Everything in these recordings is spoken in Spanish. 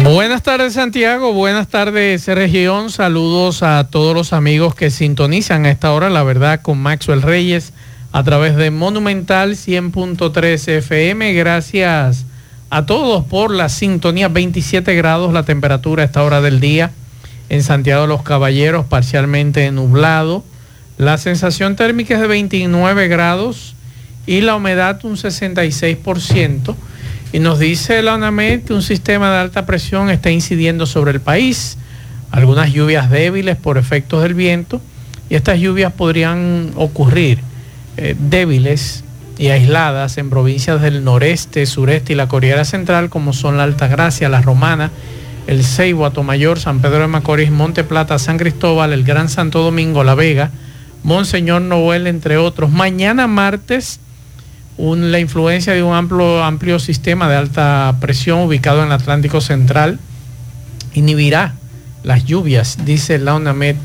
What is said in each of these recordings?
Buenas tardes Santiago, buenas tardes región, saludos a todos los amigos que sintonizan a esta hora, la verdad, con Maxwell Reyes a través de Monumental 100.3 FM. Gracias a todos por la sintonía, 27 grados la temperatura a esta hora del día en Santiago de los Caballeros, parcialmente nublado. La sensación térmica es de 29 grados y la humedad un 66%. Y nos dice la ONAMED que un sistema de alta presión está incidiendo sobre el país. Algunas lluvias débiles por efectos del viento. Y estas lluvias podrían ocurrir eh, débiles y aisladas en provincias del noreste, sureste y la Corriera Central, como son la Altagracia, la Romana, el Ceibo, Atomayor, San Pedro de Macorís, Monte Plata, San Cristóbal, el Gran Santo Domingo, La Vega, Monseñor Noel, entre otros. Mañana martes la influencia de un amplio, amplio sistema de alta presión ubicado en el Atlántico Central inhibirá las lluvias, dice la UNAMED.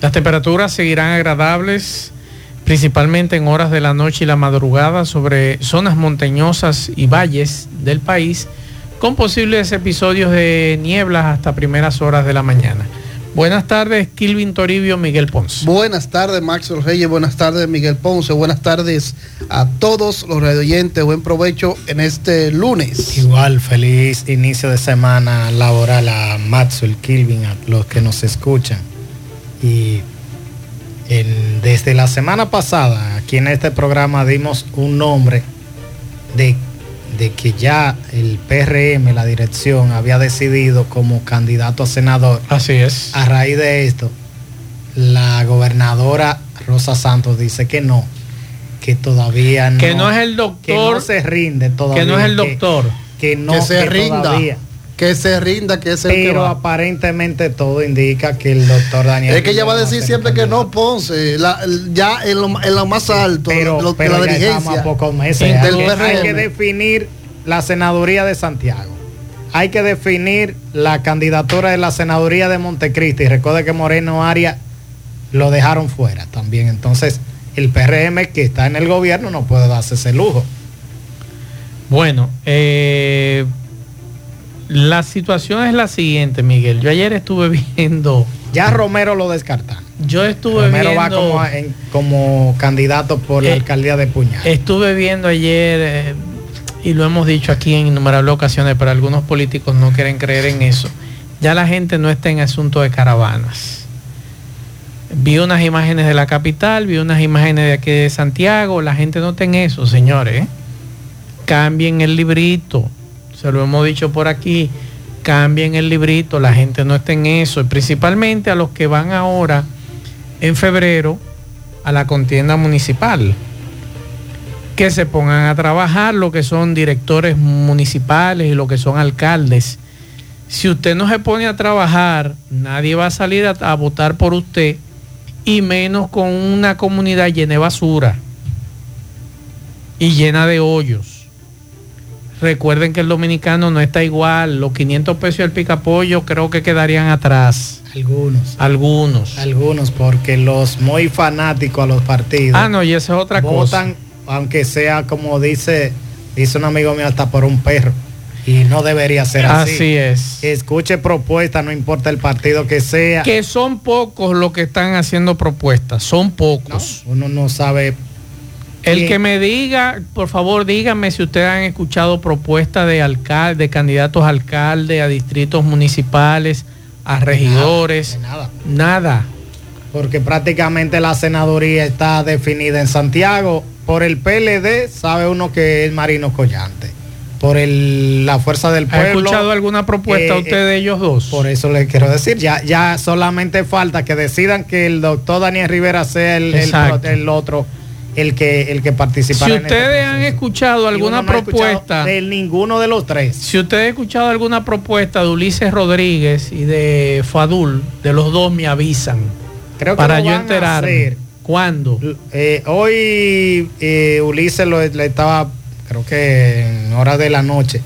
Las temperaturas seguirán agradables, principalmente en horas de la noche y la madrugada, sobre zonas montañosas y valles del país, con posibles episodios de nieblas hasta primeras horas de la mañana. Buenas tardes, Kilvin Toribio, Miguel Ponce. Buenas tardes, Maxwell Reyes. Buenas tardes, Miguel Ponce. Buenas tardes a todos los radioyentes. Buen provecho en este lunes. Igual, feliz inicio de semana laboral a Maxwell, Kilvin, a los que nos escuchan. Y desde la semana pasada, aquí en este programa dimos un nombre de de que ya el PRM, la dirección, había decidido como candidato a senador. Así es. A raíz de esto, la gobernadora Rosa Santos dice que no, que todavía no. Que no es el doctor. Que no se rinde todavía. Que no es el doctor. Que, no se rinda. Que se rinda, que es el Pero aparentemente todo indica que el doctor Daniel. Es que ella va a decir siempre que no, Ponce, ya en lo, más alto pero, de la dirigencia. A pocos meses. hay que definir la senaduría de Santiago. Hay que definir la candidatura de la senaduría de Montecristi. Recuerde que Moreno Arias lo dejaron fuera también. Entonces, el PRM que está en el gobierno no puede darse ese lujo. Bueno, eh, la situación es la siguiente, Miguel. Yo ayer estuve viendo. Ya Romero lo descarta. Yo estuve Romero va como, como candidato por la eh, alcaldía de Puñal. Estuve viendo ayer, eh, y lo hemos dicho aquí en innumerables ocasiones, pero algunos políticos no quieren creer en eso. Ya la gente no está en asunto de caravanas. Vi unas imágenes de la capital, vi unas imágenes de aquí de Santiago. La gente no está en eso, señores. Cambien el librito se lo hemos dicho por aquí, cambien el librito, la gente no está en eso, principalmente a los que van ahora en febrero a la contienda municipal, que se pongan a trabajar lo que son directores municipales y lo que son alcaldes. Si usted no se pone a trabajar, nadie va a salir a votar por usted y menos con una comunidad llena de basura y llena de hoyos. Recuerden que el dominicano no está igual. Los 500 pesos del picapollo creo que quedarían atrás. Algunos. Algunos. Algunos, porque los muy fanáticos a los partidos. Ah, no, y esa es otra votan, aunque sea como dice, dice un amigo mío, hasta por un perro. Y no debería ser así. Así es. Escuche propuestas, no importa el partido que sea. Que son pocos los que están haciendo propuestas, son pocos. uno no sabe el que me diga, por favor, díganme si ustedes han escuchado propuestas de alcalde, de candidatos a alcalde, a distritos municipales, a regidores. nada, nada. Porque prácticamente la senaduría está definida en Santiago. Por el PLD sabe uno que es Marino Collante. Por el, la fuerza del pueblo. ¿Ha escuchado alguna propuesta eh, usted de ellos dos? Por eso le quiero decir, ya, ya solamente falta que decidan que el doctor Daniel Rivera sea el, el otro el que, el que participa. Si ustedes han escuchado alguna propuesta de ninguno de los tres. Si ustedes han escuchado alguna propuesta de Ulises Rodríguez y de Fadul, de los dos me avisan. Creo que para yo enterarme. ¿Cuándo? Eh, hoy eh, Ulises lo, le estaba, creo que en hora de la noche,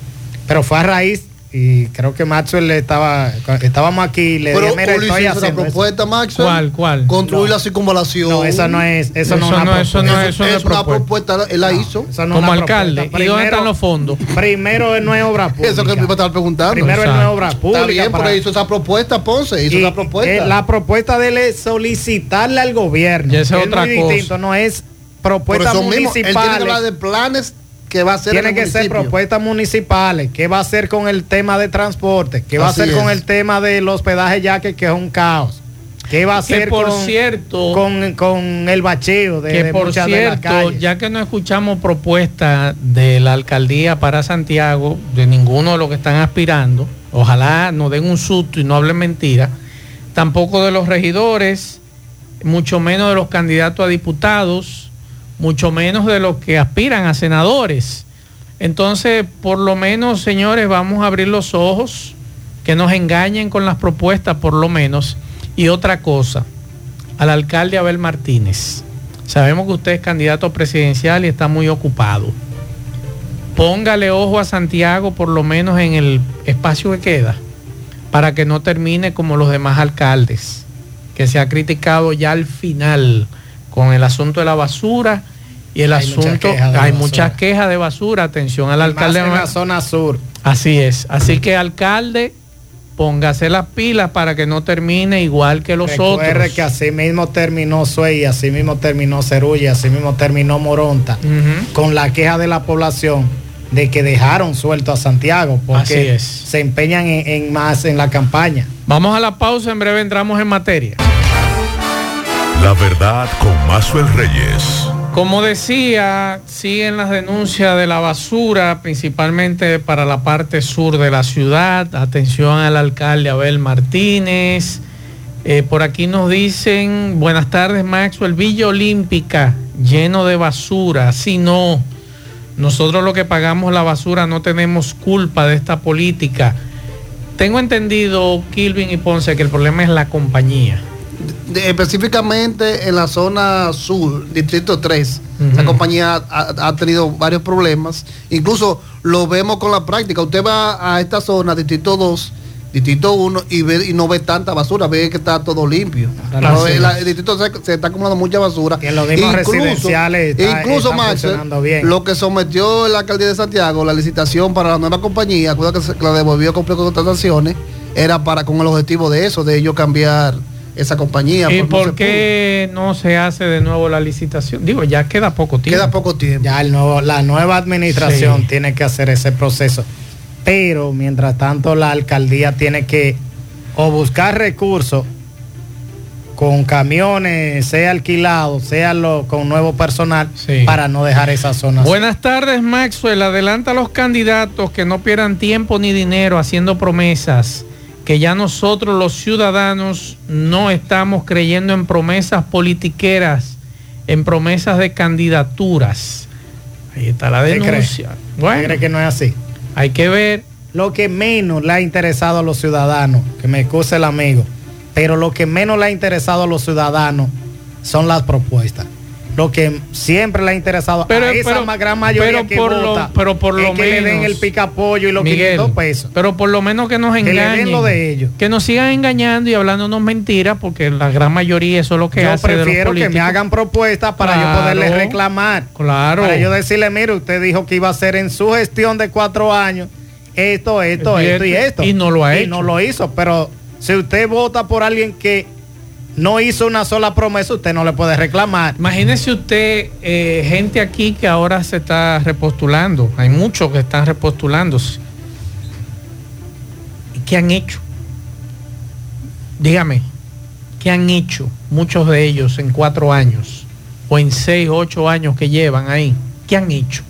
pero fue a raíz y creo que Maxwell le estaba, estábamos aquí, le Pero dije, mira, estoy hizo una haciendo eso". propuesta, Maxwell. ¿Cuál, cuál? Construir No. la circunvalación. No, esa no es, eso, Eso no es una no, eso no propuesta. es- eso es una propuesta, él la hizo. Como alcalde. propuesta. ¿Y dónde están los fondos? Primero no es obra pública. Eso que me estaba preguntando. Primero Exacto. no es obra pública. Está bien, para- pero hizo esa propuesta, Ponce, hizo Y, esa propuesta. eh, la propuesta de él es solicitarle al gobierno. Y esa es otra muy cosa. distinto, no es eso mismo, él tiene que hablar de planes que va a hacer Tiene que ser propuestas municipales. ¿Qué va a hacer con el tema de transporte? ¿Qué va Así a hacer con el tema del hospedaje ya que, que es un caos? ¿Qué va a Que hacer por con, cierto, con, con el bacheo de, que de por muchas de las cierto, calles? ya que no escuchamos propuesta de la alcaldía para Santiago, de ninguno de los que están aspirando, ojalá no den un susto y no hablen mentira, tampoco de los regidores, mucho menos de los candidatos a diputados, mucho menos de los que aspiran a senadores. Entonces, por lo menos, señores, vamos a abrir los ojos, que nos engañen con las propuestas, por lo menos. Y otra cosa, al alcalde Abel Martínez. Sabemos que usted es candidato presidencial y está muy ocupado. Póngale ojo a Santiago, por lo menos en el espacio que queda, para que no termine como los demás alcaldes, que se ha criticado ya al final con el asunto de la basura y el Hay asunto, hay muchas quejas de basura. Atención al Más alcalde. en Ma- la zona sur. Así es. Así que alcalde, póngase las pilas para que no termine igual que los Recuerde otros. que así mismo terminó Suey, así mismo terminó Cerulla, así mismo terminó Moronta, con la queja de la población de que dejaron suelto a Santiago Así porque es. se empeñan en, en más en la campaña. Vamos a la pausa, en breve entramos en materia. La verdad con Mazuel Reyes. Como decía, siguen las denuncias de la basura, principalmente para la parte sur de la ciudad. Atención al alcalde Abel Martínez. Eh, por aquí nos dicen, buenas tardes Maxwell, Villa Olímpica, lleno de basura. Si no, nosotros lo que pagamos la basura no tenemos culpa de esta política. Tengo entendido, Kilvin y Ponce, que el problema es la compañía. De- específicamente en la zona sur, Distrito 3, Ujú. la compañía ha, ha tenido varios problemas. Incluso lo vemos con la práctica. Usted va a esta zona, Distrito 2, Distrito 1, y, ve, y no ve tanta basura, ve que está todo limpio. Claro, No, sí. el, el Distrito 3 se está acumulando mucha basura. Que en los mismos residenciales está- incluso Max, lo que sometió la alcaldía de Santiago, la licitación para la nueva compañía, que, se- la devolvió con contrataciones, era para con el objetivo de eso, de ellos cambiar esa compañía. ¿Y no por qué no se hace de nuevo la licitación? Digo, ya queda poco tiempo. Queda poco tiempo. Ya el nuevo, la nueva administración Sí. tiene que hacer ese proceso. Pero mientras tanto la alcaldía tiene que o buscar recursos con camiones, sea alquilado, sea lo, con nuevo personal, Sí. para no dejar esa zona. Buenas tardes, Maxwell. Adelanta a los candidatos que no pierdan tiempo ni dinero haciendo promesas, que ya nosotros los ciudadanos no estamos creyendo en promesas politiqueras, en promesas de candidaturas. Ahí está la ¿Usted cree? denuncia. ¿Usted Bueno, cree que no es así? hay que ver. Lo que menos le ha interesado a los ciudadanos, que me excuse el amigo, pero lo que menos le ha interesado a los ciudadanos son las propuestas. Lo que siempre le ha interesado Pero- a esa pero- gran mayoría pero que por lo- vota pero por lo es que le den menos, el picapollo y los Miguel, 500 pesos. Pero por lo menos que nos Que le den engañen. lo de ellos. Que nos sigan engañando y hablándonos mentiras, porque la gran mayoría eso es lo que yo hace de los prefiero que me hagan propuestas para yo poderles reclamar. Claro. Para yo decirle, mire, usted dijo que iba a hacer en su gestión de cuatro años esto, esto, esto y esto, esto. y no lo ha Y hecho. no lo hizo. Pero si usted vota por alguien que no hizo una sola promesa, usted no le puede reclamar. Imagínese usted, eh, gente aquí que ahora se está repostulando. Hay muchos que están repostulándose. ¿Y qué han hecho? Dígame, ¿qué han hecho muchos de ellos en cuatro años? O en seis, ocho años que llevan ahí. ¿Qué han hecho?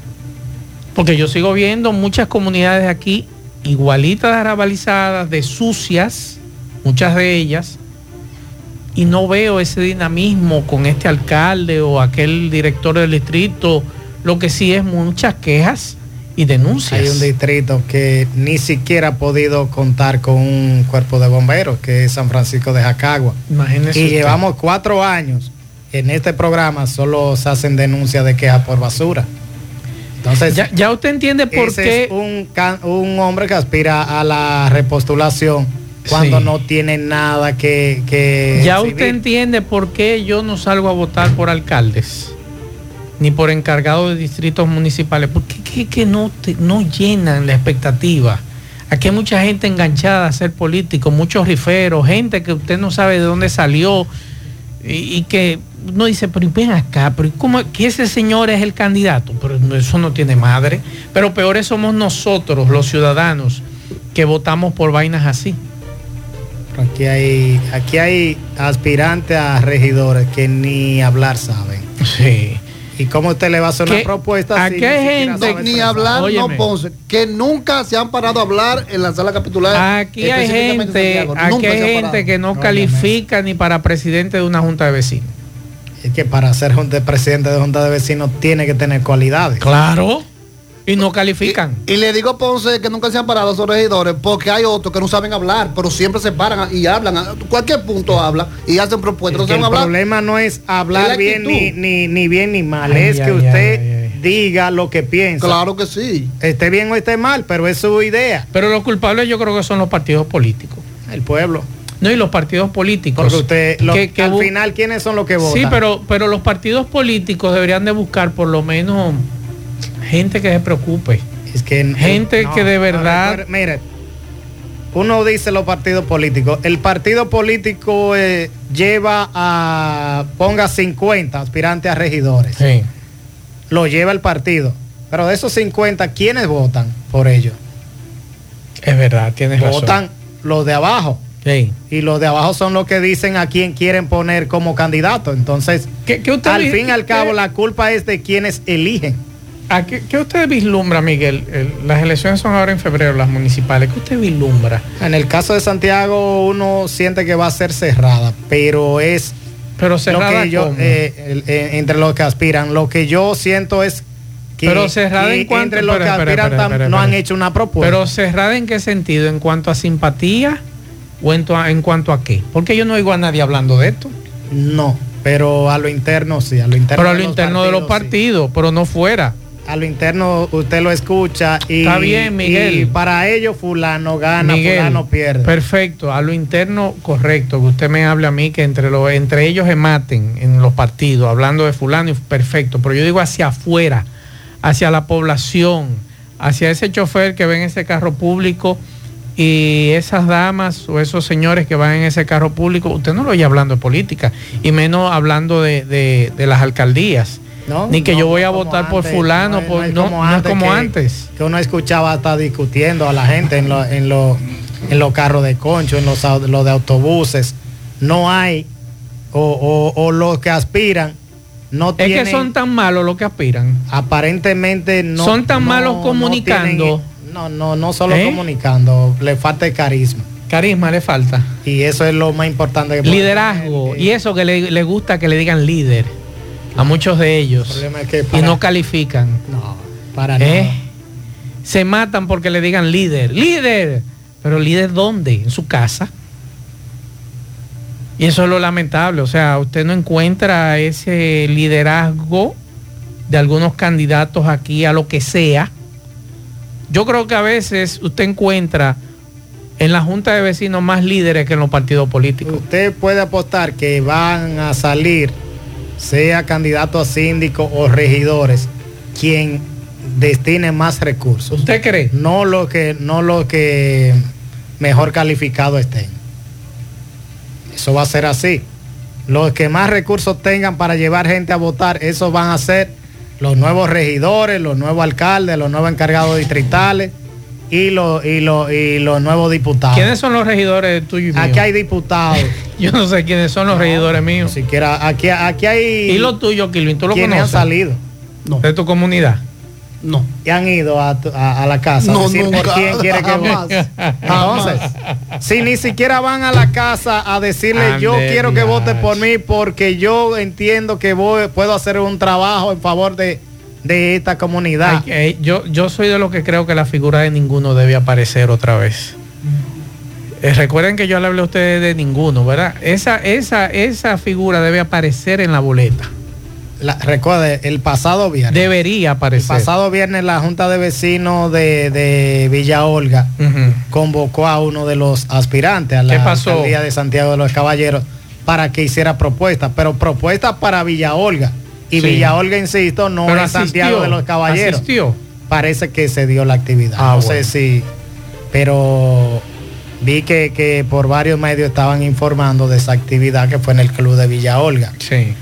Porque yo sigo viendo muchas comunidades aquí igualitas de arabalizadas, de sucias, muchas de ellas, y no veo ese dinamismo con este alcalde o aquel director del distrito. Lo que sí es muchas quejas y denuncias. Hay un distrito que ni siquiera ha podido contar con un cuerpo de bomberos, que es San Francisco de Jacagua. Imagínese Y usted. llevamos cuatro años en este programa solo se hacen denuncias de quejas por basura. Entonces, ya, ya usted entiende por ese qué es un, un hombre que aspira a la repostulación cuando Sí. no tiene nada que... que Ya usted entiende por qué yo no salgo a votar por alcaldes, ni por encargados de distritos municipales, porque que, que no, te- no llenan la expectativa. Aquí hay mucha gente enganchada a ser político, muchos riferos, gente que usted no sabe de dónde salió y, y que uno dice, pero ven acá, pero ¿cómo que ese señor es el candidato? Pero eso no tiene madre. Pero peores somos nosotros, los ciudadanos, que votamos por vainas así. Aquí hay, aquí hay aspirantes a regidores que ni hablar saben. Sí. ¿Y cómo usted le va a hacer una ¿Qué? propuesta? Aquí si siquiera gente- ni hablar, Óyeme. no Ponce, que nunca se han parado a hablar en la sala capitular. Aquí hay gente, aquí hay gente que no No, califica ni para presidente de una junta de vecinos. Es que para ser junta- presidente de junta de vecinos tiene que tener cualidades. Claro. Y no califican. Y, y le digo a Ponce que nunca se han parado esos regidores porque hay otros que no saben hablar, pero siempre se paran y hablan. A cualquier punto hablan y hacen propuestas. No Es que saben el hablar. problema no es Es la hablar bien ni, ni, ni bien ni mal, Ay, es que ay, usted ay, ay. diga lo que piensa. Claro que sí. Esté bien o esté mal, pero es su idea. Pero los culpables yo creo que son los partidos políticos. El pueblo. No, y los partidos políticos. Porque usted, lo- que- que al final, ¿quiénes son los que votan? Sí, pero, pero los partidos políticos deberían de buscar por lo menos gente que se preocupe. Es que Gente que de verdad- mire, uno dice los partidos políticos. El partido político eh, lleva a, ponga 50 aspirantes a regidores. Sí. Lo lleva el partido. Pero de esos 50, ¿quiénes votan por ellos? Es verdad, tienes razón. Votan los de abajo. Sí. Y los de abajo son los que dicen a quién quieren poner como candidato. Entonces, ¿Qué, qué usted al fin y al qué- cabo, la culpa es de quienes eligen. ¿A qué, qué usted vislumbra, Miguel? El- las elecciones son ahora en febrero, las municipales. ¿Qué usted vislumbra? En el caso de Santiago, uno siente que va a ser cerrada, pero es Pero lo cerrada que yo, eh, eh, entre los que aspiran. Lo que yo siento es que, Pero cerrada que en cuanto- entre los que aspiran espera, no han hecho una propuesta. Pero cerrada en qué sentido? ¿En cuanto a simpatía o en, to- en cuanto a qué? Porque yo no oigo a nadie hablando de esto. no, pero a lo interno sí, a lo interno. pero a lo interno de los sí. partidos, pero no fuera. A lo interno usted lo escucha y, Está bien, Miguel. y para ellos fulano gana, Miguel, fulano pierde. Perfecto, a lo interno correcto, que usted me hable a mí que entre, entre ellos se maten en los partidos, hablando de fulano, perfecto, pero yo digo hacia afuera, hacia la población, hacia ese chofer que ve en ese carro público y esas damas o esos señores que van en ese carro público, usted no lo oye hablando de política, y menos hablando de, de- de las alcaldías. No, Ni que no, yo voy a como votar por antes, fulano, por- no- no es como que- antes. Que uno escuchaba hasta discutiendo a la gente en, lo- en, lo- en los carros de concho, en los, de autobuses. No hay, o, o- o los que aspiran, no Es tienen, que son tan malos los que aspiran. aparentemente no. son tan no- malos no comunicando. tienen- No, no, no solo ¿Eh? comunicando, le falta el carisma. Carisma le falta. Y eso es lo más importante que Liderazgo. Y eso que le, le gusta que le digan líder. A muchos de El ellos. problema es que Y no califican. No, para ¿Eh? nada. Se matan porque le digan líder. Líder. Pero líder dónde? En su casa. Y eso es lo lamentable. O sea, usted no encuentra ese liderazgo de algunos candidatos aquí a lo que sea. Yo creo que a veces usted encuentra en la Junta de Vecinos más líderes que en los partidos políticos. Usted puede apostar que van a salir, sea candidato a síndico o regidores, quien destine más recursos. ¿Usted cree? No lo que, no lo que mejor calificado estén. Eso va a ser así. Los que más recursos tengan para llevar gente a votar, esos van a ser los nuevos regidores, los nuevos alcaldes, los nuevos encargados distritales y los, y los, y los nuevos diputados. ¿Quiénes son los regidores tuyos? Aquí hay diputados. Yo no sé quiénes son los regidores Ni míos. siquiera, aquí, aquí hay. ¿Y los tuyos, Kilvin? ¿Tú lo quienes han conoces? salido No, De tu comunidad. no. y han ido a, a- a la casa No, a decir nunca, por quién quiere que jamás, vote. jamás. Entonces, si ni siquiera van a la casa a decirle yo quiero que vote por mí porque yo entiendo que voy, puedo hacer un trabajo en favor de, de esta comunidad. Ay, yo, yo soy de los que creo que la figura de ninguno debe aparecer otra vez. Eh, recuerden que yo le hablé a ustedes de ninguno, ¿verdad? Esa, esa, esa figura debe aparecer en la boleta. La- recuerde, el pasado viernes. Debería el aparecer. pasado viernes la Junta de Vecinos de, de Villa Olga convocó a uno de los aspirantes a la alcaldía de Santiago de los Caballeros para que hiciera propuestas, pero propuestas para Villa Olga. Y Sí. Villa Olga, insisto, no Pero es Santiago de los Caballeros. Asistió. Parece que se dio la actividad. Ah, no bueno. sé si, pero vi que, que por varios medios estaban informando de esa actividad que fue en el club de Villa Olga. Sí.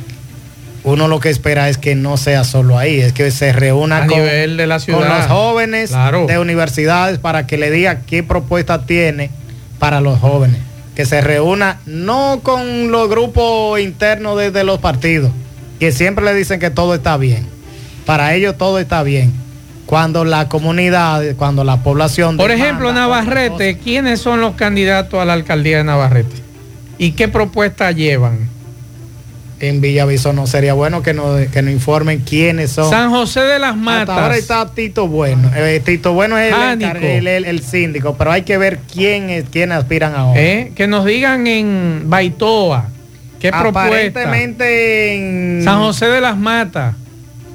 Uno lo que espera es que no sea solo ahí, es que se reúna con, nivel de la ciudad. con los jóvenes Claro. de universidades para que le diga qué propuesta tiene para los jóvenes. Que se reúna no con los grupos internos de, de los partidos, que siempre le dicen que todo está bien. Para ellos todo está bien. Cuando la comunidad, cuando la población... Por demanda ejemplo, Navarrete, ¿quiénes son los candidatos a la alcaldía de Navarrete? ¿Y qué propuestas llevan? En Villaviso no sería bueno que nos, que nos informen quiénes son. San José de las Hasta ahora Matas. está Tito Bueno. Eh, Tito Bueno es el, el, el- el síndico, pero hay que ver quién es, quién aspiran ahora. ¿eh? Que nos digan en Baitoa. ¿Qué propuesta? Aparentemente en San José de las Matas.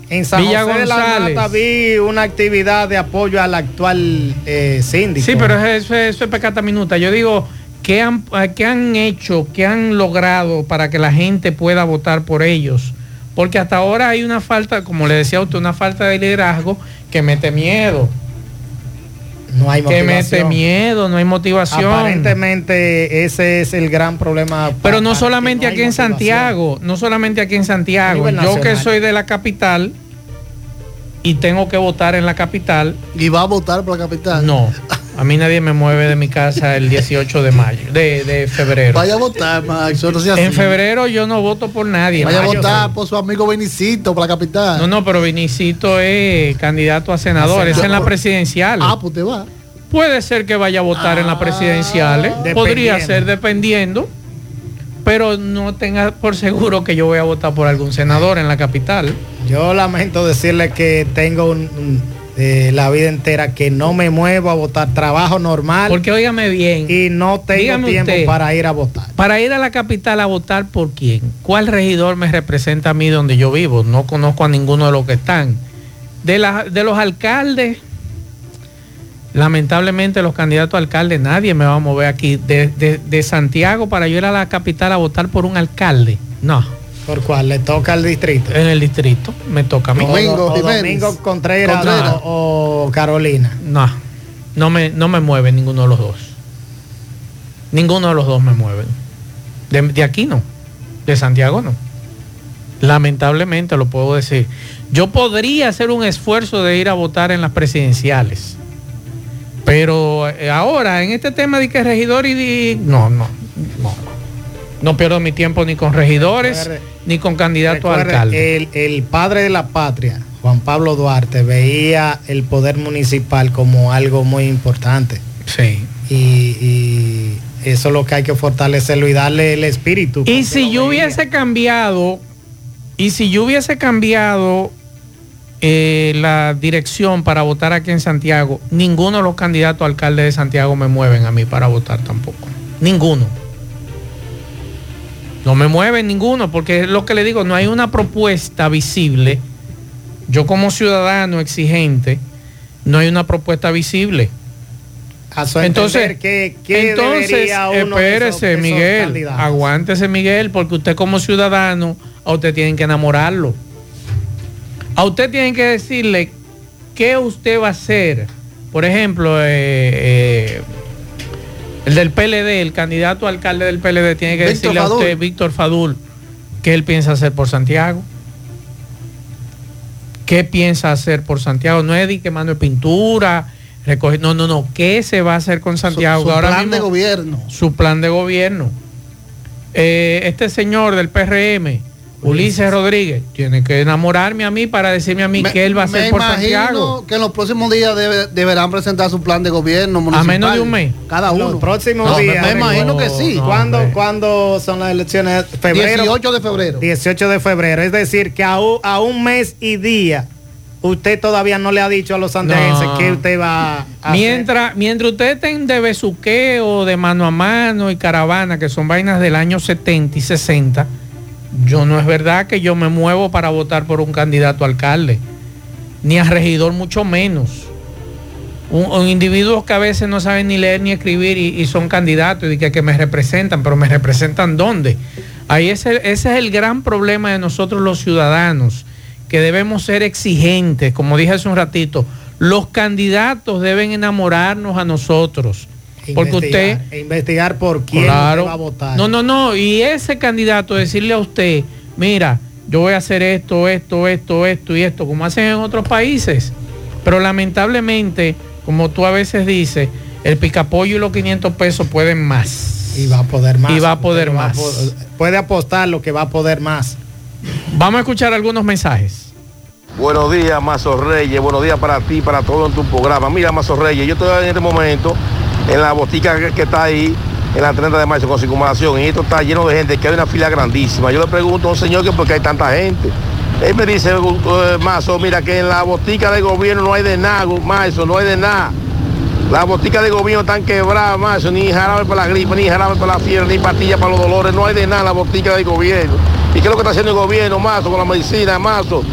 En San Villa José de la González. Mata vi una actividad de apoyo al actual eh, síndico. Sí, pero eso, eso es pecata minuta. Yo digo, ¿qué han, eh, ¿qué han hecho, qué han logrado para que la gente pueda votar por ellos? Porque hasta ahora hay una falta, como le decía a usted, una falta de liderazgo que mete miedo. No hay Que mete motivación. miedo, no hay motivación. Aparentemente ese es el gran problema. Pero no solamente no aquí en motivación. Santiago, no solamente aquí en Santiago. Yo que soy de la capital y tengo que votar en la capital, Y va a votar por la capital. no. A mí nadie me mueve de mi casa el 18 de mayo, de, de febrero. Vaya a votar, Max. No sea En febrero yo no voto por nadie. Vaya a votar por su amigo Benicito, por la capital. No, no, pero Vinicito es candidato a senador, es en la presidencial. Ah, pues te va. Puede ser que vaya a votar en las Ah, presidenciales, podría dependiendo. ser dependiendo, pero no tenga por seguro que yo voy a votar por algún senador en la capital. Yo lamento decirle que tengo un- un, eh, la vida entera que no me muevo a votar trabajo normal Porque óigame bien, y no tengo Dígame tiempo usted. para ir a votar. para ir a la capital a votar por quién, ¿cuál regidor me representa a mí donde yo vivo? No conozco a ninguno de los que están. De, la- de los alcaldes, lamentablemente los candidatos a alcalde, nadie me va a mover aquí. De, de- de Santiago para yo ir a la capital a votar por un alcalde. No, ¿Por cuál? Le toca al distrito. en el distrito me toca a mí. Domingo O- o Jiménez. Domingo Contreras, Contreras. O, o Carolina. No, no me, no me mueve ninguno de los dos. Ninguno de los dos me mueven. De, de aquí no. De Santiago no. Lamentablemente lo puedo decir. Yo podría hacer un esfuerzo de ir a votar en las presidenciales. Pero eh, ahora, en este tema de que regidor y di- no, no, no. No pierdo mi tiempo ni con regidores Recuerde- ni con candidatos a alcalde. El, el padre de la patria, Juan Pablo Duarte, veía el poder municipal como algo muy importante. sí. Y, y eso es lo que hay que fortalecerlo y darle el espíritu. Y si yo veía. hubiese cambiado, y si yo hubiese cambiado eh, la dirección para votar aquí en Santiago, ninguno de los candidatos a alcalde de Santiago me mueven a mí para votar tampoco. Ninguno. No me mueven ninguno, porque es lo que le digo, no hay una propuesta visible. Yo como ciudadano exigente, no hay una propuesta visible. A su Entonces, entender, ¿qué, qué entonces de espérese, esos- de esos Miguel, candidatos? aguántese, Miguel, porque usted como ciudadano, a usted tienen que enamorarlo. A usted tienen que decirle qué usted va a hacer. Por ejemplo, eh, eh, el del PLD, el candidato a alcalde del PLD, tiene que Víctor decirle a usted. Víctor Fadul, qué él piensa hacer por Santiago. ¿Qué piensa hacer por Santiago? No es de que mano de pintura, recoger, no, no, no. ¿Qué se va a hacer con Santiago? Su, su Ahora plan de gobierno. su plan de gobierno. Eh, este señor del PRM, Ulises Rodríguez, tiene que enamorarme a mí para decirme a mí Me- qué él va a hacer me por imagino Santiago. que en los próximos días debe- deberán presentar su plan de gobierno municipal. menos de un mes. Cada uno. Los próximos No, días. Me imagino que sí. No, ¿Cuándo, son las elecciones? Febrero. 18 de febrero. 18 de febrero. Es decir, que a un, a un mes y día usted todavía no le ha dicho a los santiaguenses No. que usted va a hacer. Mientras, mientras usted estén de besuqueo, de mano a mano y caravana, que son vainas del año 70 y 60, yo no es verdad que yo me muevo para votar por un candidato a alcalde, ni a regidor mucho menos. Un, un individuos que a veces no saben ni leer ni escribir y, y son candidatos y que, que me representan, pero me representan dónde. Ahí ese, ese es el gran problema de nosotros los ciudadanos, que debemos ser exigentes, como dije hace un ratito, los candidatos deben enamorarnos a nosotros. Porque usted, Investigar, e investigar por quién claro, usted va a votar. no, no, no, y ese candidato decirle a usted, mira, yo voy a hacer esto, esto, esto, esto y esto, como hacen en otros países. Pero lamentablemente, como tú a veces dices, el picapollo y los 500 pesos pueden más. Y va a poder más. Y va a poder más. puede apostar lo que va a poder más. Vamos a escuchar algunos mensajes. Buenos días, Mazo Reyes. Buenos días para ti, para todo en tu programa. Mira, Mazo Reyes, yo estoy en este momento en la botica que, está ahí, en la 30 de marzo con circunvalación, y esto está lleno de gente, que hay una fila grandísima. Yo le pregunto a un señor que por qué hay tanta gente. Él me dice, eh, Mazo, mira que en la botica de gobierno no hay de nada, Mazo, no hay de nada. Las boticas de gobierno están quebradas, Mazo, ni jarabe para la gripe, ni jarabe para la fiebre, ni pastilla para los dolores, no hay de nada en la botica de gobierno. ¿Y qué es lo que está haciendo el gobierno, Mazo, con la medicina, Mazo?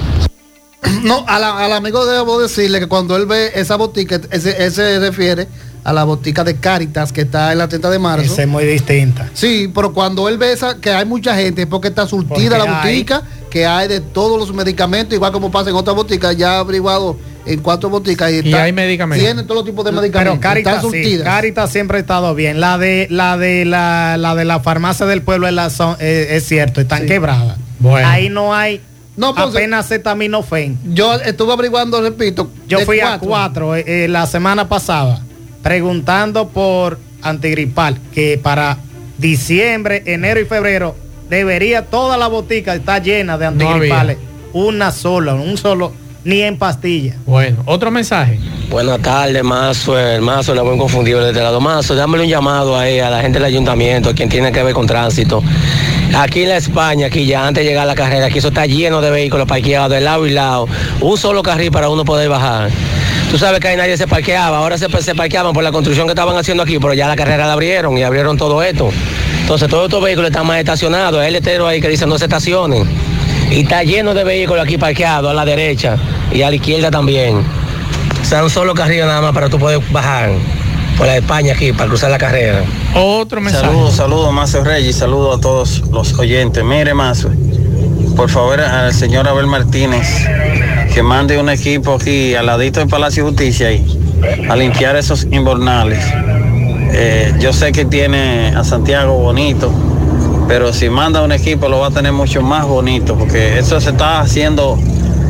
No, al amigo debo decirle que cuando él ve esa botica, ese, ese se refiere a la botica de Caritas que está en la 30 de marzo. Esa es muy distinta. Sí, pero cuando él ve esa, que hay mucha gente, es porque está surtida Porque la hay- botica, que hay de todos los medicamentos, igual como pasa en otras boticas, ya he averiguado en cuatro boticas. Y, Y hay medicamentos. Tienen todos los tipos de Pero medicamentos. Caritas, están sí, surtidas. Caritas siempre ha estado bien. La de la de la, la de la farmacia del pueblo es, la son- eh, es cierto, están Sí. quebradas. Bueno. Ahí no hay No, pues, apenas acetaminofén. Yo estuve averiguando, repito. Yo fui a cuatro eh, eh, la semana pasada preguntando por antigripal, que para diciembre, enero y febrero debería toda la botica estar llena de No antigripales. una sola, un solo, ni en pastilla. Bueno, otro mensaje. Buenas tardes, Mazo, el Mazo, la buen confundido desde lado. Mazo, dámele un llamado ahí a la gente del ayuntamiento, a quien tiene que ver con tránsito. Aquí en la España, aquí ya antes de llegar a la carrera, aquí eso está lleno de vehículos parqueados de lado y lado. Un solo carril para uno poder bajar. Tú sabes que ahí nadie se parqueaba, ahora se, se parqueaban por la construcción que estaban haciendo aquí, pero ya la carrera la abrieron y abrieron todo esto. Entonces todos estos vehículos están más estacionados, hay letrero ahí que dice no se estacionen. Y está lleno de vehículos aquí parqueados a la derecha y a la izquierda también. O sea, un solo carril nada más para tú poder bajar por la España aquí, para cruzar la carrera. Otro mensaje. Saludos, saludos, Mazo Reyes, saludos a todos los oyentes. Mire, Mazo, por favor, al señor Abel Martínez, que mande un equipo aquí al ladito del Palacio de Justicia ahí, a limpiar esos invernales. Eh, yo sé que tiene a Santiago bonito, pero si manda un equipo lo va a tener mucho más bonito, porque eso se está haciendo,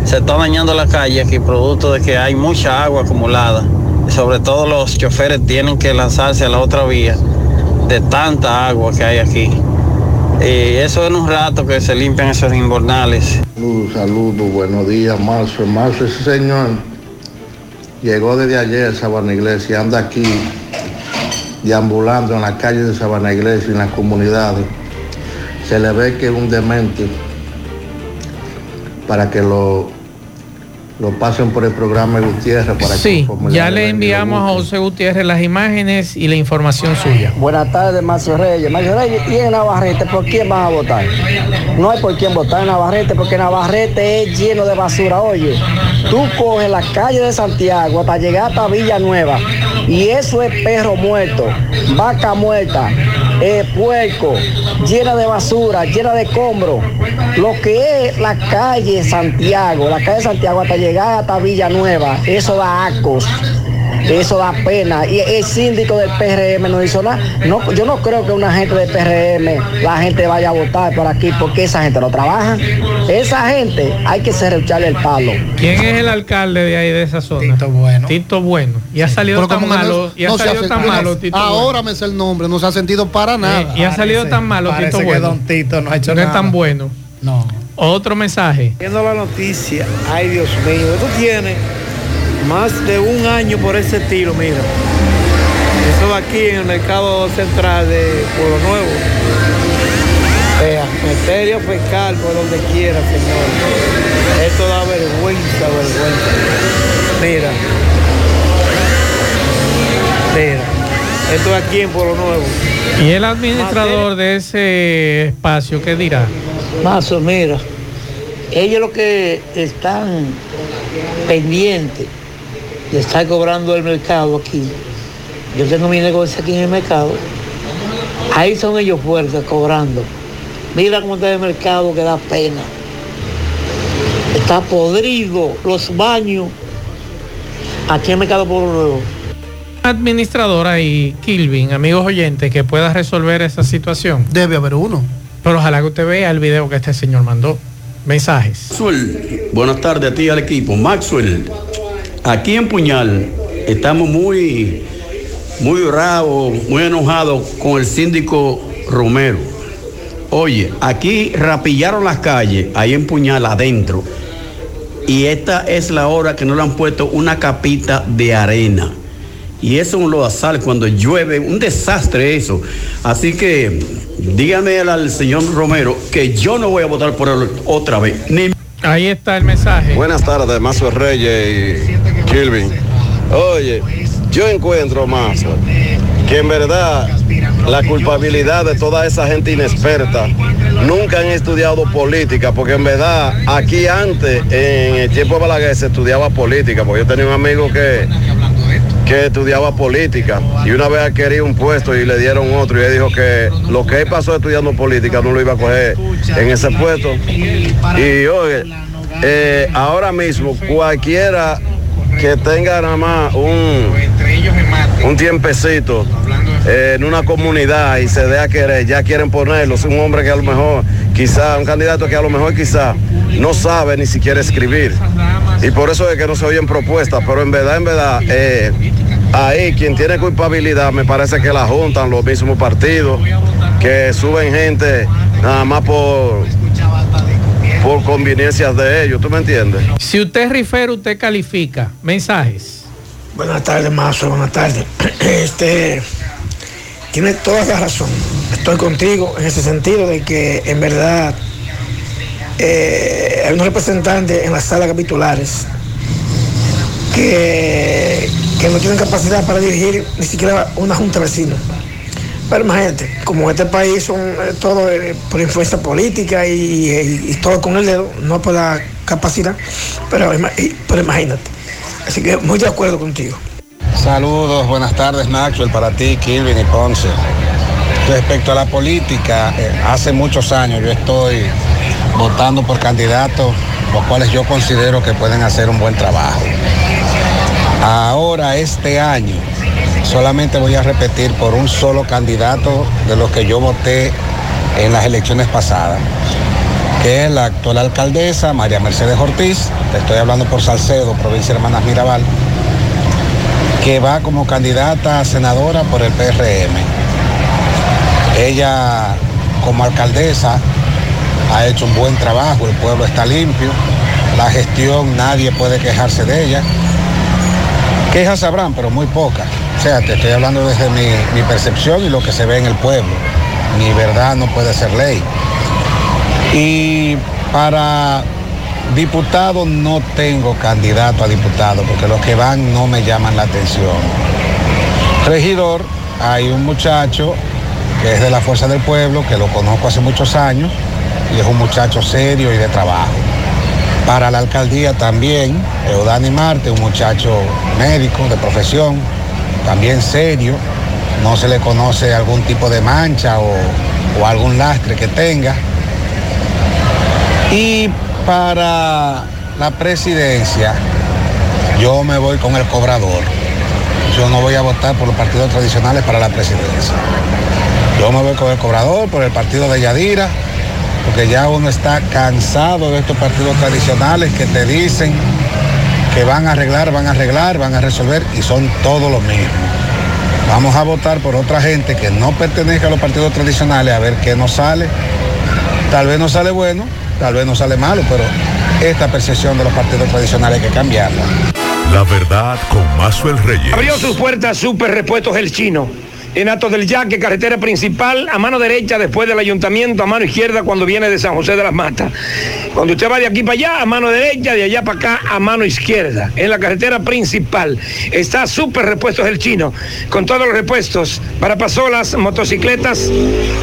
se está dañando la calle aquí, producto de que hay mucha agua acumulada. Y sobre todo los choferes tienen que lanzarse a la otra vía de tanta agua que hay aquí. Y eso en un rato que se limpian esos invernales. Saludos, buenos días, Marzo. Marzo, ese señor llegó desde ayer a Sabana Iglesia, anda aquí deambulando en la calle de Sabana Iglesia, en las comunidades. Se le ve que es un demente para que lo, lo pasen por el programa de Gutiérrez. Para Sí, que ya le enviamos a. José Gutiérrez las imágenes y la información suya. Buenas tardes, Macio Reyes. Macio Reyes, ¿y en Navarrete por quién van a votar? No hay por quién votar en Navarrete porque Navarrete es lleno de basura. Oye, tú coges la calle de Santiago hasta llegar hasta Villanueva y eso es perro muerto, vaca muerta, eh, puerco, llena de basura, llena de escombros. Lo que es la calle Santiago, la calle Santiago hasta llegar hasta Villanueva, eso da acos. Eso da pena. Y el síndico del PRM no hizo nada. No, yo no creo que una gente del PRM, la gente vaya a votar por aquí porque esa gente no trabaja. Esa gente hay que cerrucharle el palo. ¿Quién es el alcalde de ahí de esa zona? Tito Bueno. Tito Bueno. Y ha salido Pero tan no- malo. y ha no salido tan malo Tito Ahora me sé el nombre, no se ha sentido para nada. Eh, y ha salido Parece- tan malo Tito que Bueno. Don Tito no ha hecho no es tan bueno. No. Otro mensaje. Viendo la noticia, ay Dios mío, esto tiene más de un año por ese estilo, mira. Eso de aquí en el mercado central de Pueblo Nuevo. Vea, Serio fiscal por donde quiera, señor. Esto da vergüenza, vergüenza. Mira. Mira. Esto es aquí en Pueblo Nuevo. ¿Y el administrador de ese espacio qué dirá? Mazo, mira, ellos lo que están pendientes de estar cobrando el mercado aquí. Yo tengo mi negocio aquí en el mercado. Ahí son ellos fuertes cobrando. Mira cómo está el mercado que da pena. Está podrido los baños aquí en el mercado Pueblo Nuevo. Administradora y Kilvin, amigos oyentes, que pueda resolver esa situación. Debe haber uno. Pero ojalá que usted vea el video que este señor mandó. Mensajes. Maxwell, buenas tardes a ti y al equipo. Maxwell, aquí en Puñal estamos muy, muy bravos, muy enojados con el síndico Romero. Oye, aquí rapillaron las calles, ahí en Puñal, adentro. Y esta es la hora que no le han puesto una capita de arena. Y eso es un lodazal cuando llueve, un desastre eso. Así que dígame al, señor Romero que yo no voy a votar por él otra vez. Ni Ahí está el mensaje. Buenas tardes, Mazo Reyes y Kilvin. Oye, yo encuentro, Mazo, que en verdad la culpabilidad de toda esa gente inexperta nunca han estudiado política, porque en verdad aquí antes, en el tiempo de Balaguer, se estudiaba política, porque yo tenía un amigo que, que estudiaba política y una vez quería un puesto y le dieron otro y él dijo que lo que él pasó estudiando política no lo iba a coger en ese puesto. Y oye, eh, ahora mismo cualquiera que tenga nada más un, un tiempecito eh, en una comunidad y se dé a querer, ya quieren ponerlo, es un hombre que a lo mejor, quizá, un candidato que a lo mejor quizá no sabe ni siquiera escribir. Y por eso es que no se oyen propuestas, pero en verdad, en verdad, eh, ahí quien tiene culpabilidad me parece que la juntan los mismos partidos, que suben gente nada más por, por conveniencias de ellos, ¿tú me entiendes? Si usted es rifero, usted califica. Mensajes. Buenas tardes, Mazo, buenas tardes. Este, tiene toda la razón. Estoy contigo en ese sentido de que en verdad eh, hay unos representantes en las salas capitulares que, que no tienen capacidad para dirigir ni siquiera una junta de vecinos. Pero imagínate, como este país son eh, todo eh, por influencia política y, y- todo con el dedo, no por la capacidad, pero imagínate. Así que muy de acuerdo contigo. Saludos, buenas tardes Maxwell, para ti, Kilvin y Ponce. Respecto a la política, eh, hace muchos años yo estoy votando por candidatos los cuales yo considero que pueden hacer un buen trabajo. Ahora, este año, solamente voy a repetir por un solo candidato de los que yo voté en las elecciones pasadas, que es la actual alcaldesa María Mercedes Ortiz, te estoy hablando por Salcedo, provincia de Hermanas Mirabal, que va como candidata a senadora por el PRM. Ella como alcaldesa ha hecho un buen trabajo, el pueblo está limpio, la gestión nadie puede quejarse de ella. Quejas habrán, pero muy pocas. O sea, te estoy hablando desde mi, mi percepción y lo que se ve en el pueblo. Mi verdad no puede ser ley. Y para diputado no tengo candidato a diputado porque los que van no me llaman la atención. Regidor, hay un muchacho que es de la Fuerza del Pueblo, que lo conozco hace muchos años y es un muchacho serio y de trabajo. Para la alcaldía también, Eudani Marte, un muchacho médico de profesión, también serio, no se le conoce algún tipo de mancha o, o algún lastre que tenga. Y para la presidencia, yo me voy con el cobrador. Yo no voy a votar por los partidos tradicionales para la presidencia. Yo me voy con el cobrador, por el partido de Yadira, porque ya uno está cansado de estos partidos tradicionales que te dicen que van a arreglar, van a arreglar, van a resolver y son todos los mismos. Vamos a votar por otra gente que no pertenezca a los partidos tradicionales a ver qué nos sale. Tal vez no sale bueno, tal vez no sale malo, pero esta percepción de los partidos tradicionales hay que cambiarla. La verdad con Mazuel Reyes. Abrió sus puertas Super Repuestos El Chino. En Atos del Yaque, carretera principal, a mano derecha después del ayuntamiento, a mano izquierda cuando viene de San José de las Matas. Cuando usted va de aquí para allá, a mano derecha, de allá para acá, a mano izquierda. En la carretera principal está Super Repuestos del Chino, con todos los repuestos para pasolas, motocicletas,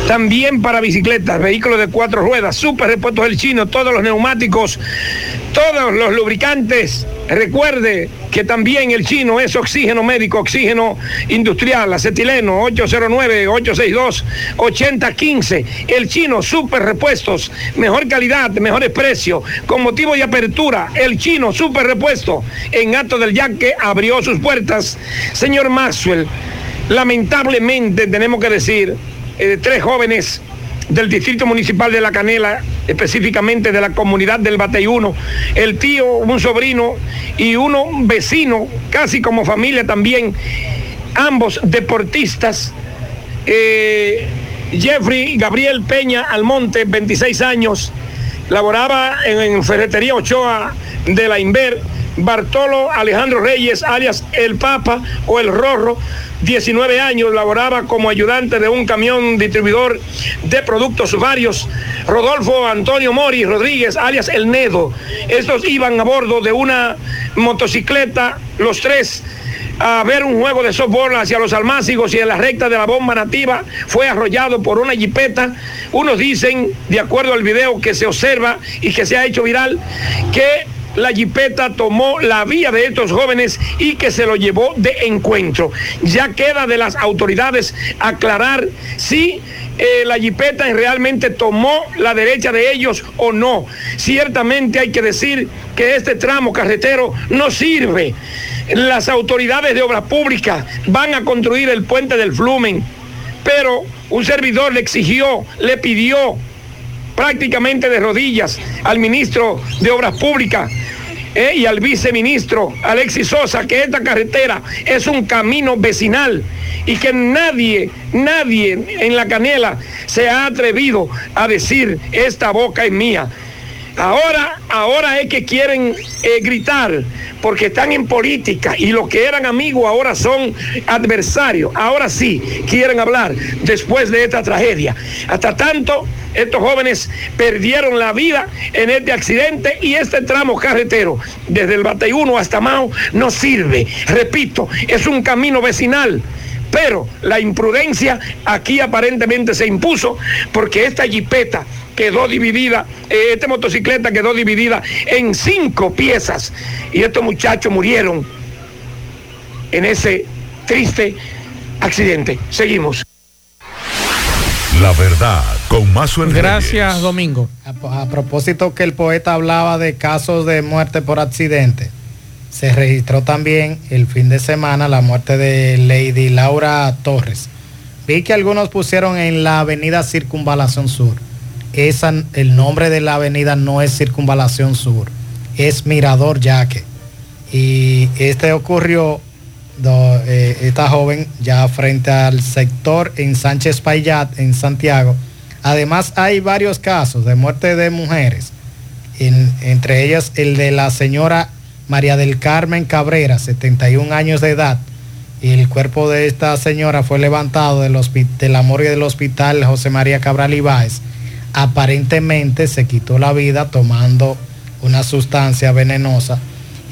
también para bicicletas, vehículos de cuatro ruedas, Super Repuestos del Chino, todos los neumáticos, todos los lubricantes. Recuerde que también el chino es oxígeno médico, oxígeno industrial, acetileno, 809-862-8015. El chino, super repuestos, mejor calidad, mejores precios, con motivo de apertura. El chino, super repuesto, en acto del yaque abrió sus puertas. Señor Maxwell, lamentablemente tenemos que decir, eh, tres jóvenes del Distrito Municipal de La Canela, específicamente de la comunidad del Bateyuno, el tío, un sobrino y uno vecino, casi como familia también, ambos deportistas. Eh, Jeffrey Gabriel Peña Almonte, 26 años, laboraba en, en Ferretería Ochoa de la Inver. Bartolo Alejandro Reyes, alias El Papa o El Rorro, 19 años, laboraba como ayudante de un camión distribuidor de productos varios. Rodolfo Antonio Mori Rodríguez, alias El Nedo. Estos iban a bordo de una motocicleta, los tres a ver un juego de softball hacia los almácigos y en la recta de la bomba nativa fue arrollado por una jipeta. Unos dicen, de acuerdo al video que se observa y que se ha hecho viral, que la jipeta tomó la vía de estos jóvenes y que se lo llevó de encuentro. Ya queda de las autoridades aclarar si eh, la jipeta realmente tomó la derecha de ellos o no. Ciertamente hay que decir que este tramo carretero no sirve. Las autoridades de obras públicas van a construir el puente del Flumen, pero un servidor le exigió, le pidió prácticamente de rodillas al ministro de Obras Públicas eh, y al viceministro Alexis Sosa que esta carretera es un camino vecinal y que nadie, nadie en la canela se ha atrevido a decir esta boca es mía. Ahora, ahora es que quieren eh, gritar porque están en política y los que eran amigos ahora son adversarios. Ahora sí quieren hablar después de esta tragedia. Hasta tanto, estos jóvenes perdieron la vida en este accidente y este tramo carretero desde el Bateyuno hasta Mao no sirve. Repito, es un camino vecinal pero la imprudencia aquí aparentemente se impuso porque esta jipeta quedó dividida, eh, esta motocicleta quedó dividida en cinco piezas y estos muchachos murieron en ese triste accidente. Seguimos. La verdad, con Enríquez. Gracias, Domingo. A, a propósito que el poeta hablaba de casos de muerte por accidente, se registró también el fin de semana la muerte de Lady Laura Torres. Vi que algunos pusieron en la avenida Circunvalación Sur. Esa, el nombre de la avenida no es Circunvalación Sur, es Mirador Yaque. Y este ocurrió, eh, esta joven, ya frente al sector en Sánchez Payat, en Santiago. Además hay varios casos de muerte de mujeres, en- entre ellas el de la señora María del Carmen Cabrera, 71 años de edad. Y el cuerpo de esta señora fue levantado del de la morgue del hospital José María Cabral Ibáez. Aparentemente se quitó la vida tomando una sustancia venenosa.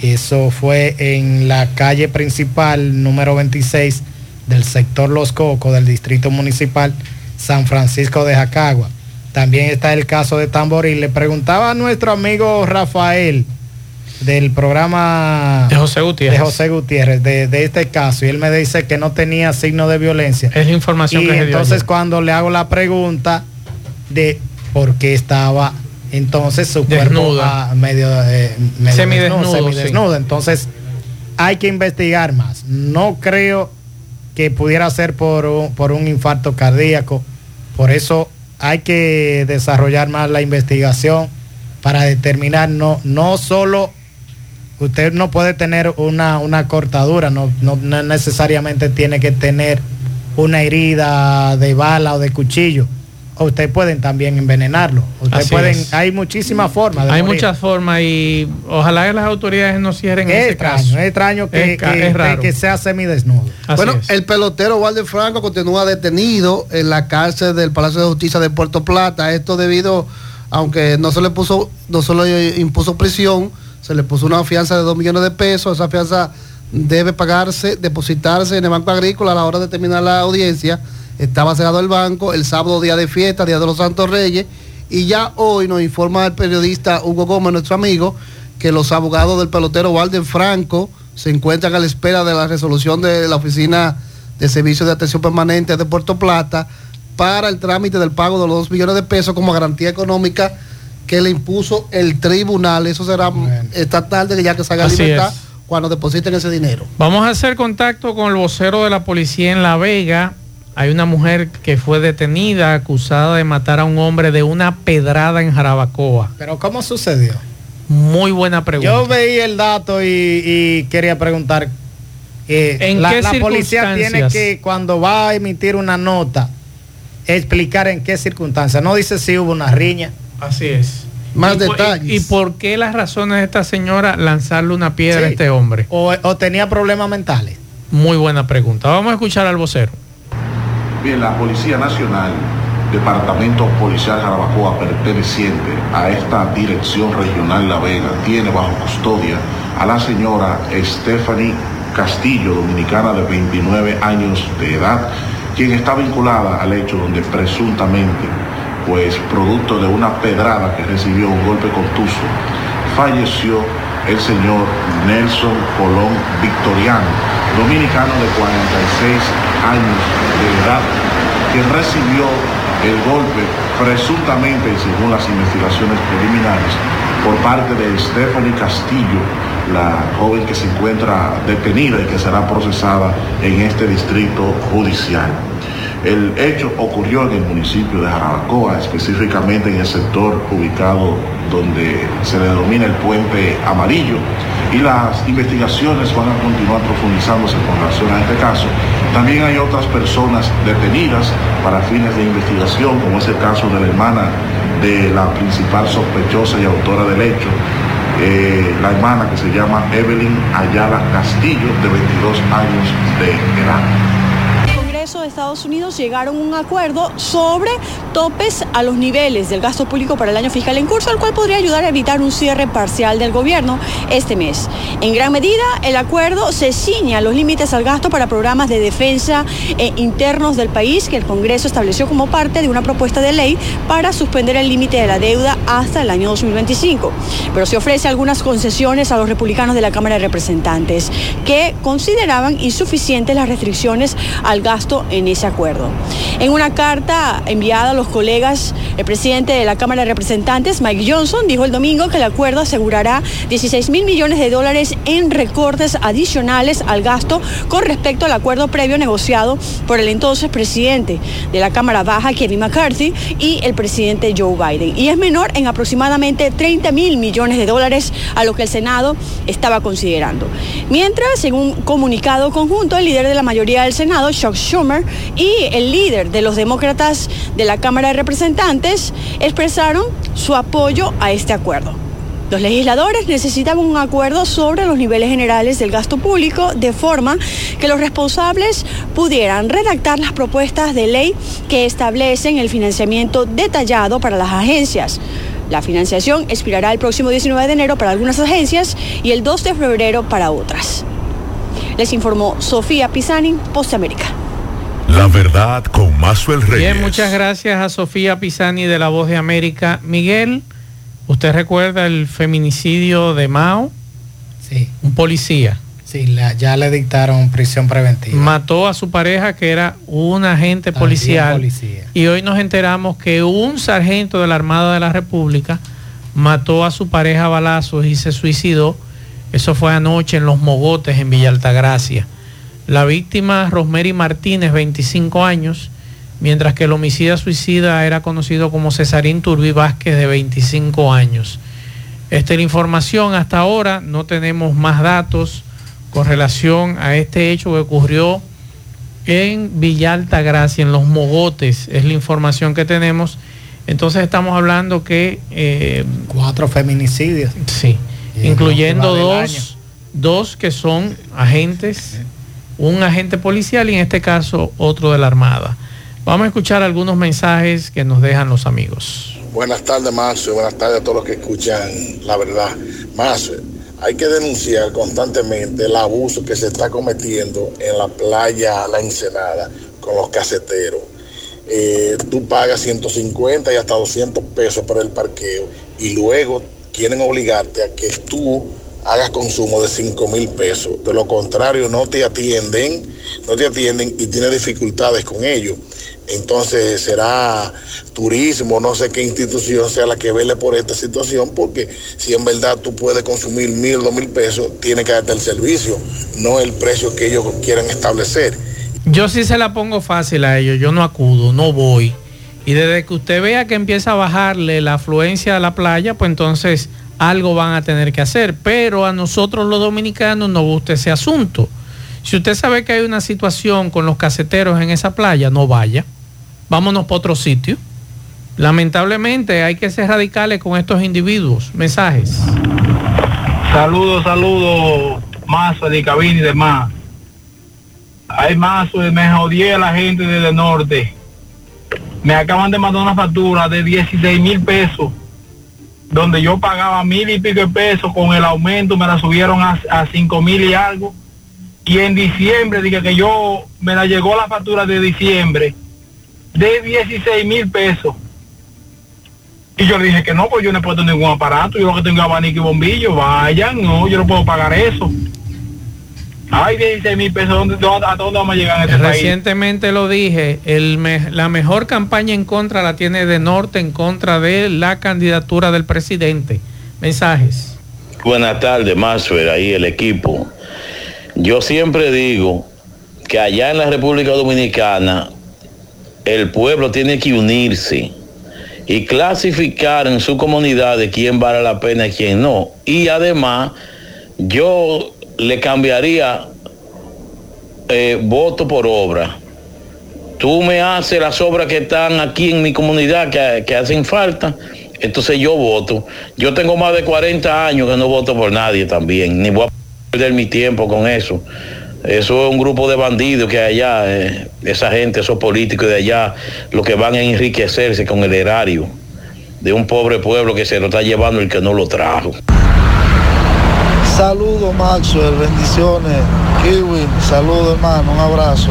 Eso fue en la calle principal número 26 del sector Los Cocos del distrito municipal San Francisco de Jacagua. También está el caso de Tamboril. Le preguntaba a nuestro amigo Rafael del programa De José Gutiérrez. de José Gutiérrez, de, de este caso, y él me dice que no tenía signo de violencia. Es la información y que se dio entonces cuando le hago la pregunta de por qué estaba entonces su cuerpo medio, eh, medio Semidesnudo, desnudo, sí. Entonces hay que investigar más. No creo que pudiera ser por un, por un infarto cardíaco. Por eso hay que desarrollar más la investigación para determinar no, no solo usted no puede tener una, una cortadura, no, no- no necesariamente tiene que tener una herida de bala o de cuchillo. Ustedes pueden también envenenarlo. Ustedes Así pueden, es. hay muchísimas formas. de Hay morir. muchas formas y ojalá que las autoridades no cierren Es ese extraño, caso. es extraño que, Es ca- que- es raro. que sea semidesnudo. bueno, el pelotero Walter Franco continúa detenido en la cárcel del Palacio de Justicia de Puerto Plata. Esto debido, aunque no se le puso, no se le impuso prisión, se le puso una fianza de 2 millones de pesos. Esa fianza debe pagarse, depositarse en el Banco Agrícola a la hora de terminar la audiencia. Estaba cerrado el banco, el sábado día de fiesta, día de los Santos Reyes. Y ya hoy nos informa el periodista Hugo Gómez, nuestro amigo, que los abogados del pelotero Walden Franco se encuentran a la espera de la resolución de la Oficina de Servicios de Atención Permanente de Puerto Plata para el trámite del pago de los 2 millones de pesos como garantía económica que le impuso el tribunal. Eso será esta tarde que ya que salga Así libertad es. cuando depositen ese dinero. Vamos a hacer contacto con el vocero de la policía en La Vega. Hay una mujer que fue detenida acusada de matar a un hombre de una pedrada en Jarabacoa. Pero ¿cómo sucedió? Muy buena pregunta. Yo veí el dato y, y quería preguntar. eh, ¿En la, qué la policía tiene que, cuando va a emitir una nota, explicar en qué circunstancias. No dice si hubo una riña. Así es. Más ¿Y por- detalles. ¿Y, y por qué las razones de esta señora lanzarle una piedra a este hombre? O, o tenía problemas mentales. Muy buena pregunta. Vamos a escuchar al vocero. Bien, la Policía Nacional, Departamento Policial Jarabacoa, perteneciente a esta Dirección Regional La Vega, tiene bajo custodia a la señora Stephanie Castillo, dominicana de 29 años de edad, quien está vinculada al hecho donde presuntamente, pues producto de una pedrada que recibió un golpe contuso, falleció el señor Nelson Colón Victoriano, dominicano de 46 años de edad, quien recibió el golpe presuntamente según las investigaciones preliminares por parte de Stephanie Castillo, la joven que se encuentra detenida y que será procesada en este distrito judicial. El hecho ocurrió en el municipio de Jarabacoa, específicamente en el sector ubicado donde se denomina el puente amarillo y las investigaciones van a continuar profundizándose con relación a este caso. También hay otras personas detenidas para fines de investigación, como es el caso de la hermana de la principal sospechosa y autora del hecho, eh, la hermana que se llama Evelyn Ayala Castillo, de 22 años de edad. Estados Unidos llegaron a un acuerdo sobre topes a los niveles del gasto público para el año fiscal en curso, el cual podría ayudar a evitar un cierre parcial del gobierno este mes. En gran medida, el acuerdo se ciña los límites al gasto para programas de defensa eh, internos del país que el Congreso estableció como parte de una propuesta de ley para suspender el límite de la deuda hasta el año 2025. Pero se ofrece algunas concesiones a los republicanos de la Cámara de Representantes que consideraban insuficientes las restricciones al gasto en ese acuerdo. En una carta enviada a los colegas, el presidente de la Cámara de Representantes, Mike Johnson, dijo el domingo que el acuerdo asegurará 16 mil millones de dólares en recortes adicionales al gasto con respecto al acuerdo previo negociado por el entonces presidente de la Cámara Baja, Kevin McCarthy, y el presidente Joe Biden. Y es menor en aproximadamente 30 mil millones de dólares a lo que el Senado estaba considerando. Mientras, en un comunicado conjunto, el líder de la mayoría del Senado, Chuck Schumer, y el líder de los demócratas de la Cámara de Representantes expresaron su apoyo a este acuerdo. Los legisladores necesitaban un acuerdo sobre los niveles generales del gasto público de forma que los responsables pudieran redactar las propuestas de ley que establecen el financiamiento detallado para las agencias. La financiación expirará el próximo 19 de enero para algunas agencias y el 2 de febrero para otras. Les informó Sofía Pisani, Post América. La verdad con Mazuel Reyes. Bien, muchas gracias a Sofía Pisani de La Voz de América. Miguel, ¿usted recuerda el feminicidio de Mao? Sí. Un policía. Sí, la- ya le dictaron prisión preventiva. Mató a su pareja que era un agente También policial. policía. Y hoy nos enteramos que un sargento de la Armada de la República mató a su pareja a balazos y se suicidó. Eso fue anoche en Los Mogotes, en Villa Altagracia. La víctima, Rosemary Martínez, 25 años, mientras que el homicida suicida era conocido como Cesarín Turbí Vázquez, de 25 años. Esta es la información hasta ahora, no tenemos más datos con relación a este hecho que ocurrió en Villa Altagracia, en Los Mogotes, es la información que tenemos. Entonces estamos hablando que... eh, Cuatro feminicidios. Sí, Y incluyendo dos, dos que son agentes, un agente policial y en este caso otro de la Armada. Vamos a escuchar algunos mensajes que nos dejan los amigos. Buenas tardes, Marcio. Buenas tardes a todos los que escuchan la verdad. Marcio, hay que denunciar constantemente el abuso que se está cometiendo en la playa La Ensenada con los caseteros. Eh, tú pagas 150 y hasta 200 pesos por el parqueo y luego quieren obligarte a que tú hagas consumo de 5 mil pesos. De lo contrario, no te atienden, no te atienden y tienes dificultades con ellos. Entonces será turismo, no sé qué institución sea la que vele por esta situación, porque si en verdad tú puedes consumir mil, dos mil pesos, tiene que darte el servicio, no el precio que ellos quieran establecer. Yo sí se la pongo fácil a ellos, yo no acudo, no voy. Y desde que usted vea que empieza a bajarle la afluencia a la playa, pues entonces algo van a tener que hacer. Pero a nosotros los dominicanos nos gusta ese asunto. Si usted sabe que hay una situación con los caseteros en esa playa, no vaya. Vámonos para otro sitio. Lamentablemente hay que ser radicales con estos individuos. Mensajes. Saludos, saludos, Mazo de cabina y demás. Hay Mazo, me jodí a la gente desde el norte. Me acaban de mandar una factura de 16 mil pesos, donde yo pagaba mil y pico de pesos, con el aumento me la subieron a, a 5 mil y algo. Y en diciembre, dije que yo, me la llegó la factura de diciembre de 16 mil pesos. Y yo le dije que no, pues yo no he puesto ningún aparato, yo lo que tengo abanico y bombillo, vayan, no, yo no puedo pagar eso. Ay, 16 mil pesos, ¿dónde, dónde- ¿a dónde vamos a llegar en este país? Recientemente lo dije, el me- la mejor campaña en contra la tiene de Norte en contra de la candidatura del presidente. Mensajes. Buenas tardes, Maxwell, ahí el equipo. Yo siempre digo que allá en la República Dominicana el pueblo tiene que unirse y clasificar en su comunidad de quién vale la pena y quién no. Y además, yo le cambiaría eh, voto por obra. Tú me haces las obras que están aquí en mi comunidad que, que hacen falta, entonces yo voto. Yo tengo más de 40 años que no voto por nadie también, ni voy a perder mi tiempo con eso. Eso es un grupo de bandidos que allá, eh, esa gente, esos políticos de allá, lo que van a enriquecerse con el erario de un pobre pueblo que se lo está llevando el que no lo trajo. Saludos Maxwell, bendiciones. Kiwi, saludos hermano, un abrazo.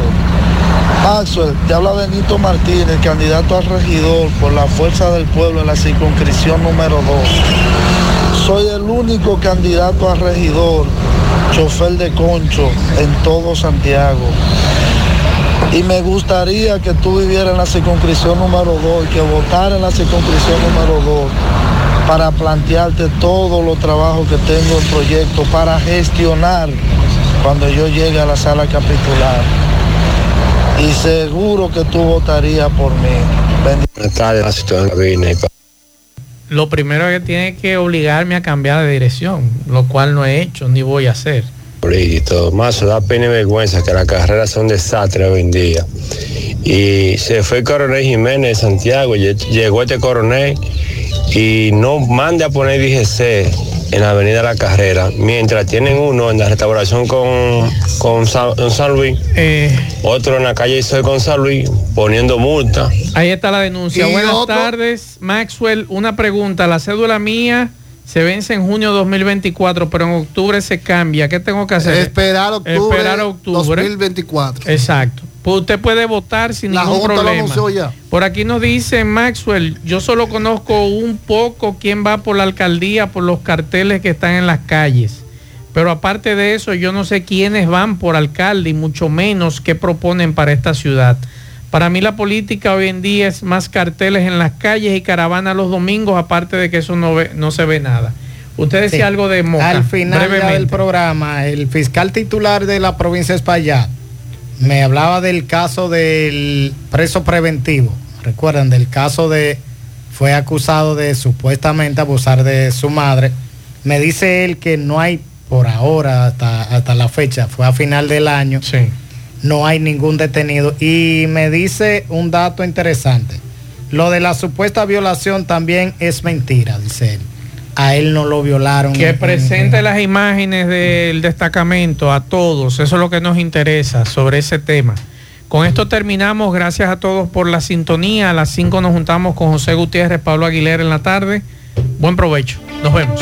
Maxwell, te habla Benito Martínez, candidato a regidor por la Fuerza del Pueblo en la circunscripción número 2. Soy el único candidato a regidor, chofer de concho en todo Santiago. Y me gustaría que tú vivieras en la circunscripción número 2 y que votaras en la circunscripción número 2 para plantearte todos los trabajos que tengo en proyecto para gestionar cuando yo llegue a la sala capitular. Y seguro que tú votarías por mí. Lo primero que tiene que obligarme a cambiar de dirección, lo cual no he hecho ni voy a hacer. y todo. Más da pena y vergüenza que las carreras son un desastre hoy en día. Y se fue el coronel Jiménez de Santiago, lle- llegó este coronel y no mande a poner DGC en la avenida La Carrera, mientras tienen uno en la restauración con, con San, con San Luis, otro en la calle Isoy con San Luis, poniendo multa. Ahí está la denuncia. Y Buenas otro- tardes, Maxwell. Una pregunta. La cédula mía se vence en junio 2024, pero en octubre se cambia. ¿Qué tengo que hacer? Esperar octubre, Esperar octubre. 2024. Exacto. Pues usted puede votar sin La ningún problema. ya. Por aquí nos dice Maxwell, yo solo conozco un poco quién va por la alcaldía por los carteles que están en las calles. Pero aparte de eso, yo no sé quiénes van por alcalde y mucho menos qué proponen para esta ciudad. Para mí la política hoy en día es más carteles en las calles y caravana los domingos, aparte de que eso no, ve- no se ve nada. Usted decía Sí. algo de Moca. Al final del programa, el fiscal titular de la provincia de Espaillat me hablaba del caso del preso preventivo. Recuerdan, del caso de fue acusado de supuestamente abusar de su madre. Me dice él que no hay por ahora hasta, hasta la fecha, fue a final del año. no hay ningún detenido. Y me dice un dato interesante. Lo de la supuesta violación también es mentira, dice él. A él no lo violaron. Que en- presente las imágenes del destacamento a todos. Eso es lo que nos interesa sobre ese tema. Con esto terminamos. Gracias a todos por la sintonía. A las 5 nos juntamos con José Gutiérrez, Pablo Aguilera en la tarde. Buen provecho. Nos vemos.